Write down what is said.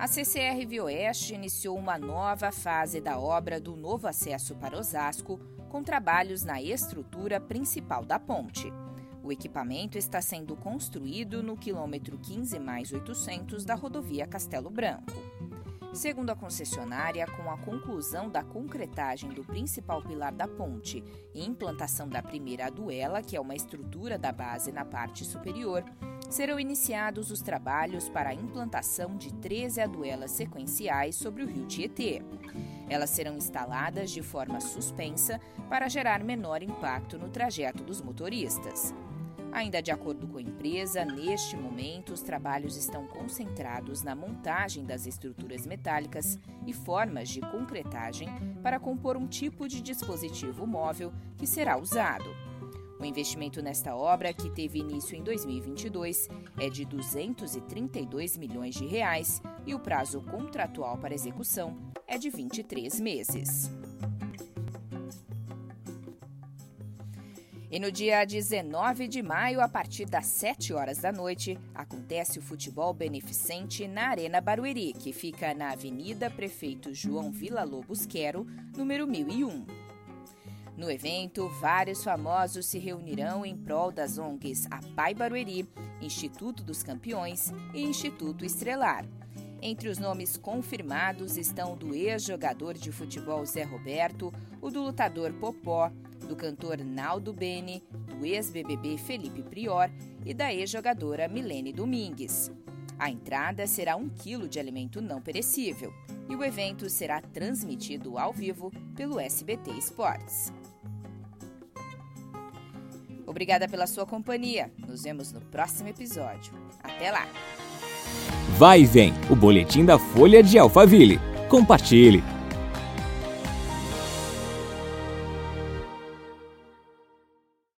A CCR Vioeste iniciou uma nova fase da obra do novo acesso para Osasco, com trabalhos na estrutura principal da ponte. O equipamento está sendo construído no quilômetro 15 mais 800 da rodovia Castelo Branco. Segundo a concessionária, com a conclusão da concretagem do principal pilar da ponte e implantação da primeira aduela, que é uma estrutura da base na parte superior, serão iniciados os trabalhos para a implantação de 13 aduelas sequenciais sobre o rio Tietê. Elas serão instaladas de forma suspensa para gerar menor impacto no trajeto dos motoristas. Ainda de acordo com a empresa, neste momento os trabalhos estão concentrados na montagem das estruturas metálicas e formas de concretagem para compor um tipo de dispositivo móvel que será usado. O investimento nesta obra, que teve início em 2022, é de 232 milhões de reais e o prazo contratual para execução é de 23 meses. E no dia 19 de maio, a partir das 7 horas da noite, acontece o futebol beneficente na Arena Barueri, que fica na Avenida Prefeito João Vila Lobos Quero, número 1001. No evento, vários famosos se reunirão em prol das ONGs Apai Barueri, Instituto dos Campeões e Instituto Estrelar. Entre os nomes confirmados estão do ex-jogador de futebol Zé Roberto, o do lutador Popó, do cantor Naldo Bene, do ex-BBB Felipe Prior e da ex-jogadora Milene Domingues. A entrada será um quilo de alimento não perecível e o evento será transmitido ao vivo pelo SBT Esportes. Obrigada pela sua companhia. Nos vemos no próximo episódio. Até lá! Vai vem o boletim da Folha de Alphaville. Compartilhe!